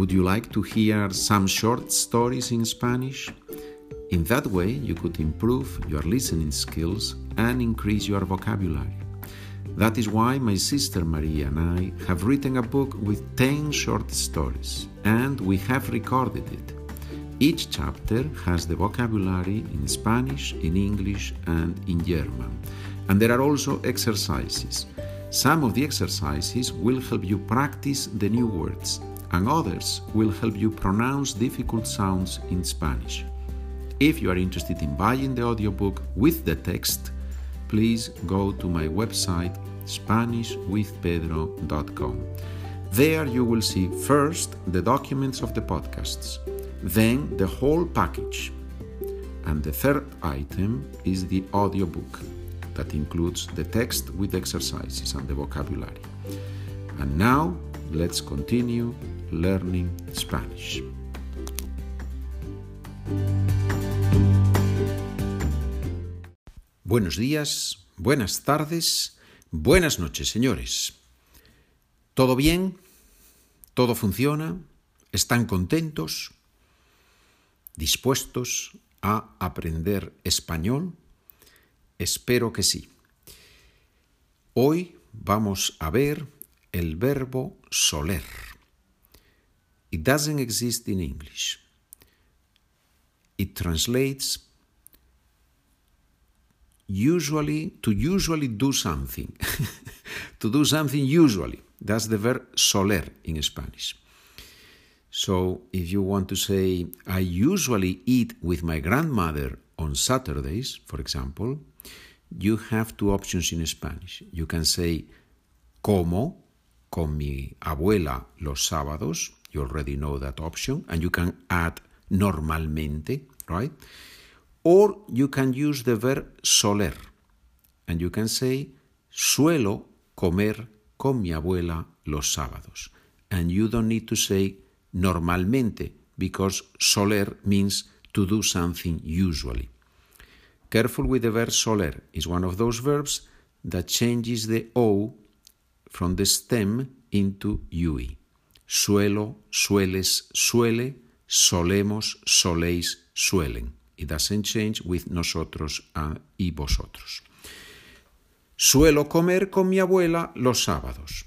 Would you like to hear some short stories in Spanish? In that way, you could improve your listening skills and increase your vocabulary. That is why my sister Maria and I have written a book with 10 short stories, and we have recorded it. Each chapter has the vocabulary in Spanish, in English, and in German. And there are also exercises. Some of the exercises will help you practice the new words, and others will help you pronounce difficult sounds in Spanish. If you are interested in buying the audiobook with the text, please go to my website SpanishWithPedro.com. There you will see first the documents of the podcasts, then the whole package. And the third item is the audiobook that includes the text with exercises and the vocabulary. And now let's continue learning Spanish. Buenos días, buenas tardes, buenas noches, señores. ¿Todo bien? ¿Todo funciona? ¿Están contentos? ¿Dispuestos a aprender español? Espero que sí. Hoy vamos a ver el verbo soler. It doesn't exist in English. It translates usually to usually do something. to do something usually. That's the verb soler in Spanish. So if you want to say, I usually eat with my grandmother on Saturdays, for example, you have two options in Spanish. You can say, como con mi abuela los sábados. You already know that option. And you can add normalmente, right? Or you can use the verb soler. And you can say, suelo comer con mi abuela los sábados. And you don't need to say normalmente because soler means to do something usually. Careful with the verb soler is one of those verbs that changes the O from the stem into UE. Suelo, sueles, suele, solemos, soléis, suelen. It doesn't change with nosotros y vosotros. Suelo comer con mi abuela los sábados.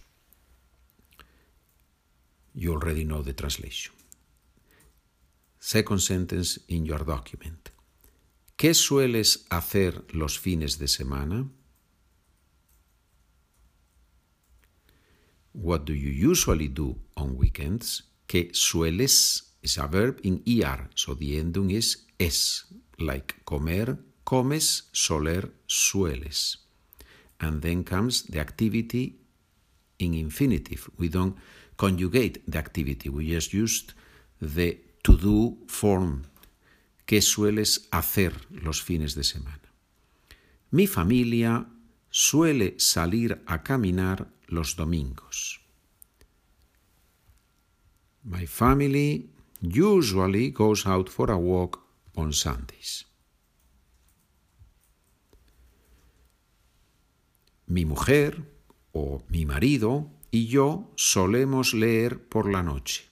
You already know the translation. Second sentence in your document. ¿Qué sueles hacer los fines de semana? What do you usually do on weekends? ¿Qué sueles is a verb in er, so the ending is es, like comer, comes, soler, sueles. And then comes the activity in infinitive. We don't conjugate the activity, we just used the to do form. ¿Qué sueles hacer los fines de semana? Mi familia suele salir a caminar los domingos. My family usually goes out for a walk on Sundays. Mi mujer o mi marido y yo solemos leer por la noche.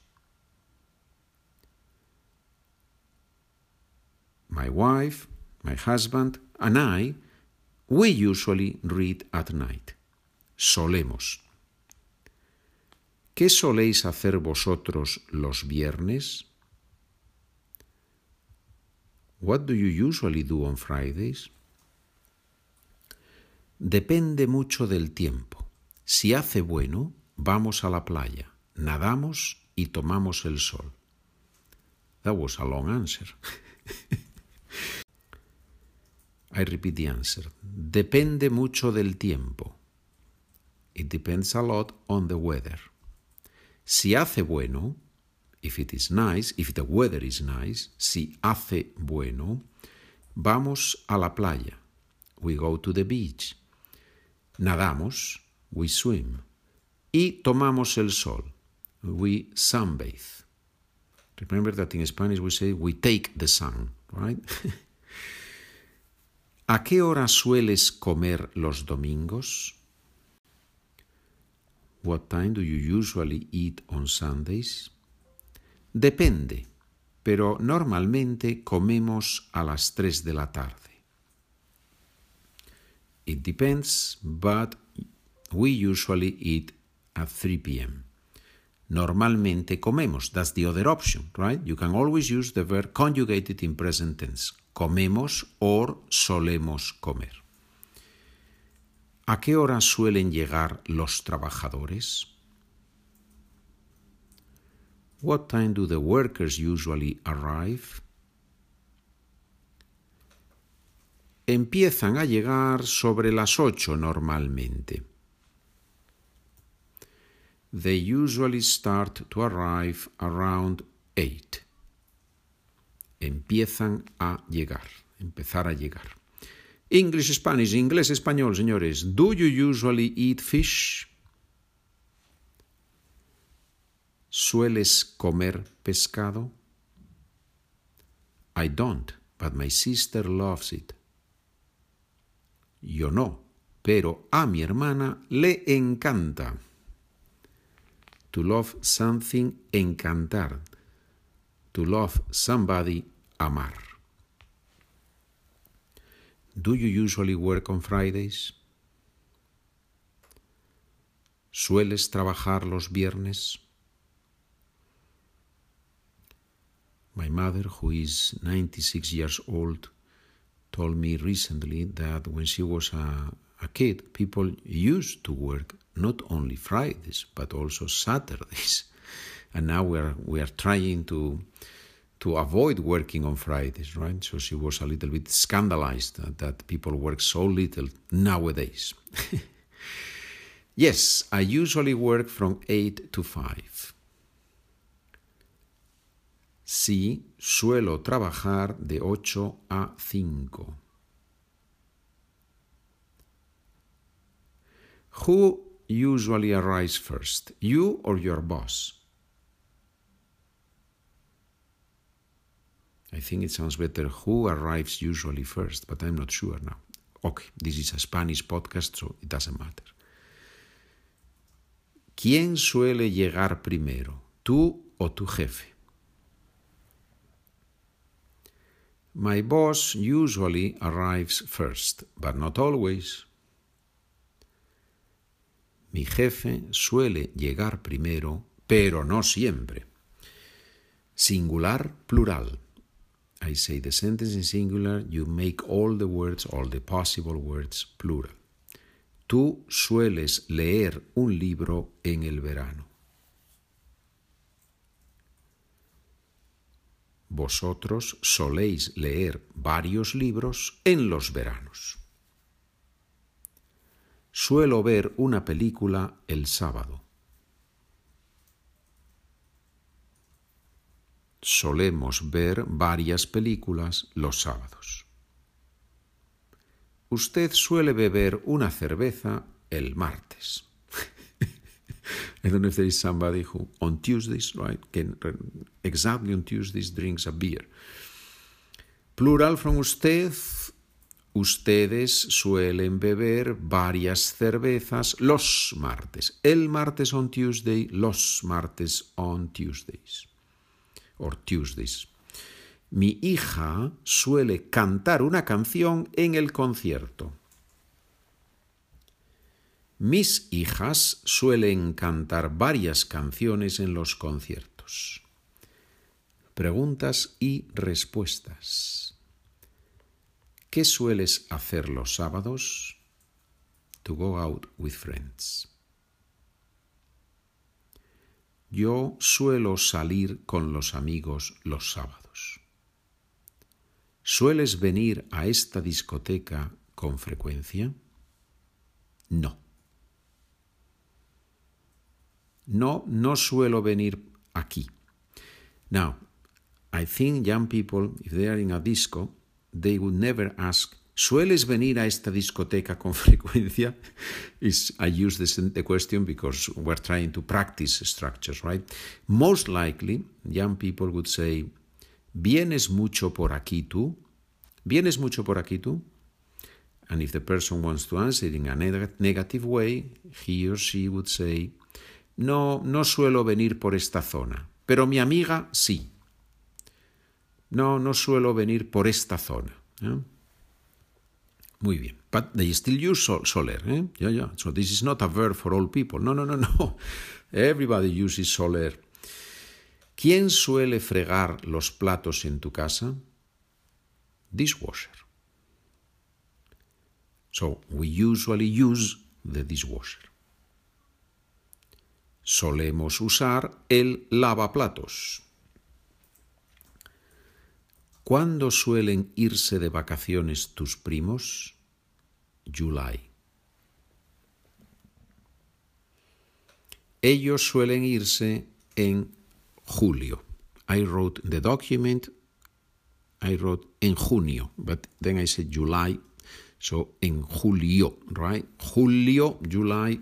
My wife, my husband, and I, we usually read at night. Solemos. ¿Qué soléis hacer vosotros los viernes? What do you usually do on Fridays? Depende mucho del tiempo. Si hace bueno, vamos a la playa, nadamos y tomamos el sol. That was a long answer. I repeat the answer. Depende mucho del tiempo. It depends a lot on the weather. Si hace bueno, if it is nice, if the weather is nice, si hace bueno, vamos a la playa. We go to the beach. Nadamos, we swim. Y tomamos el sol. We sunbathe. Remember that in Spanish we say we take the sun, right? ¿A qué hora sueles comer los domingos? What time do you usually eat on Sundays? depende, pero normalmente comemos a las 3 de la tarde. It depends, but we usually eat at 3 p.m. Normalmente comemos. That's the other option, right? You can always use the verb conjugated in present tense. Comemos or solemos comer. ¿A qué hora suelen llegar los trabajadores? What time do the workers usually arrive? Empiezan a llegar sobre las ocho normalmente. They usually start to arrive around eight. Empiezan a llegar, empezar a llegar. English, Spanish, inglés, español, señores. Do you usually eat fish? ¿Sueles comer pescado? I don't, but my sister loves it. Yo no, pero a mi hermana le encanta. To love something, encantar. To love somebody, amar. Do you usually work on Fridays? ¿Sueles trabajar los viernes? My mother, who is 96 years old, told me recently that when she was a, a kid, people used to work not only Fridays but also Saturdays. And now we are we are trying to to avoid working on Fridays, right? So she was a little bit scandalized that people work so little nowadays. yes, I usually work from 8 to 5. Sí, suelo trabajar de 8 a 5. Who usually arrives first, you or your boss? I think it sounds better who arrives usually first, but I'm not sure now. Okay, this is a Spanish podcast, so it doesn't matter. ¿Quién suele llegar primero, tú o tu jefe? My boss usually arrives first, but not always. Mi jefe suele llegar primero, pero no siempre. Singular, plural. I say the sentence in singular, you make all the words, all the possible words, plural. Tú sueles leer un libro en el verano. Vosotros soléis leer varios libros en los veranos. Suelo ver una película el sábado. Solemos ver varias películas los sábados. Usted suele beber una cerveza el martes. I don't know if there is somebody who on Tuesdays, right, can exactly on Tuesdays drinks a beer. Plural from usted, ustedes suelen beber varias cervezas los martes. El martes on Tuesday, los martes on Tuesdays Mi hija suele cantar una canción en el concierto. Mis hijas suelen cantar varias canciones en los conciertos. Preguntas y respuestas. ¿Qué sueles hacer los sábados? To go out with friends. Yo suelo salir con los amigos los sábados. ¿Sueles venir a esta discoteca con frecuencia? No. No, no suelo venir aquí. Now, I think young people, if they are in a disco, they would never ask, ¿Sueles venir a esta discoteca con frecuencia? I use this the question because we're trying to practice structures, right? Most likely, young people would say, ¿Vienes mucho por aquí tú? ¿Vienes mucho por aquí tú? And if the person wants to answer in a negative way, he or she would say, No, no suelo venir por esta zona, pero mi amiga sí. No, no suelo venir por esta zona. Muy bien. But they still use soler. Eh? Yeah, yeah. So this is not a verb for all people. No, no, no, no. Everybody uses soler. ¿Quién suele fregar los platos en tu casa? Dishwasher. So we usually use the dishwasher. Solemos usar el lavaplatos. ¿Cuándo suelen irse de vacaciones tus primos? July. Ellos suelen irse en julio. I wrote the document, I wrote en junio, but then I said July, so en julio, right? Julio, July,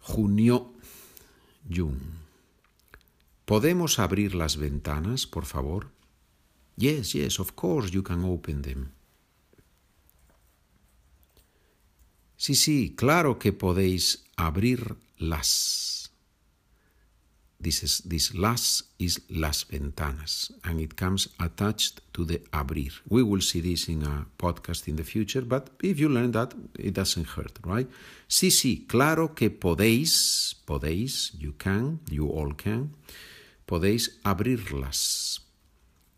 junio, June. ¿Podemos abrir las ventanas, por favor? Yes, yes, of course you can open them. Sí, sí, claro que podéis abrirlas. This, is, this las is las ventanas, and it comes attached to the abrir. We will see this in a podcast in the future, but if you learn that, it doesn't hurt, right? Sí, sí, claro que podéis, podéis, you can, you all can, podéis abrirlas.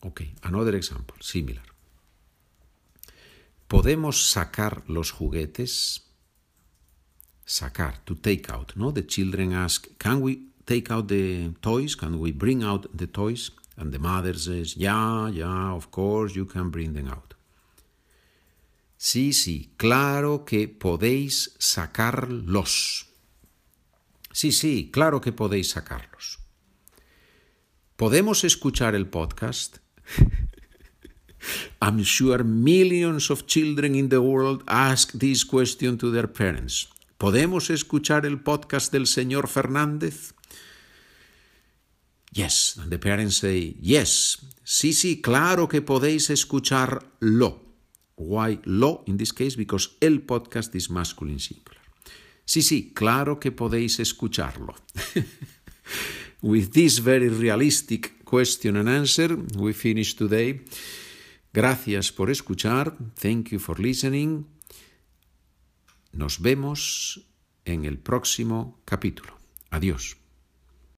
Okay, another example, similar. ¿Podemos sacar los juguetes? Sacar, to take out, ¿no? The children ask, can we take out the toys? Can we bring out the toys? And the mother says, yeah, yeah, of course you can bring them out. Sí, sí, claro que podéis sacarlos. Sí, sí, claro que podéis sacarlos. ¿Podemos escuchar el podcast? I'm sure millions of children in the world ask this question to their parents. ¿Podemos escuchar el podcast del señor Fernández? Yes, and the parents say, yes, sí, sí, claro que podéis escucharlo. Why lo in this case? Because el podcast is masculine singular. Sí, sí, claro que podéis escucharlo. With this very realistic question and answer, we finish today. Gracias por escuchar. Thank you for listening. Nos vemos en el próximo capítulo. Adiós.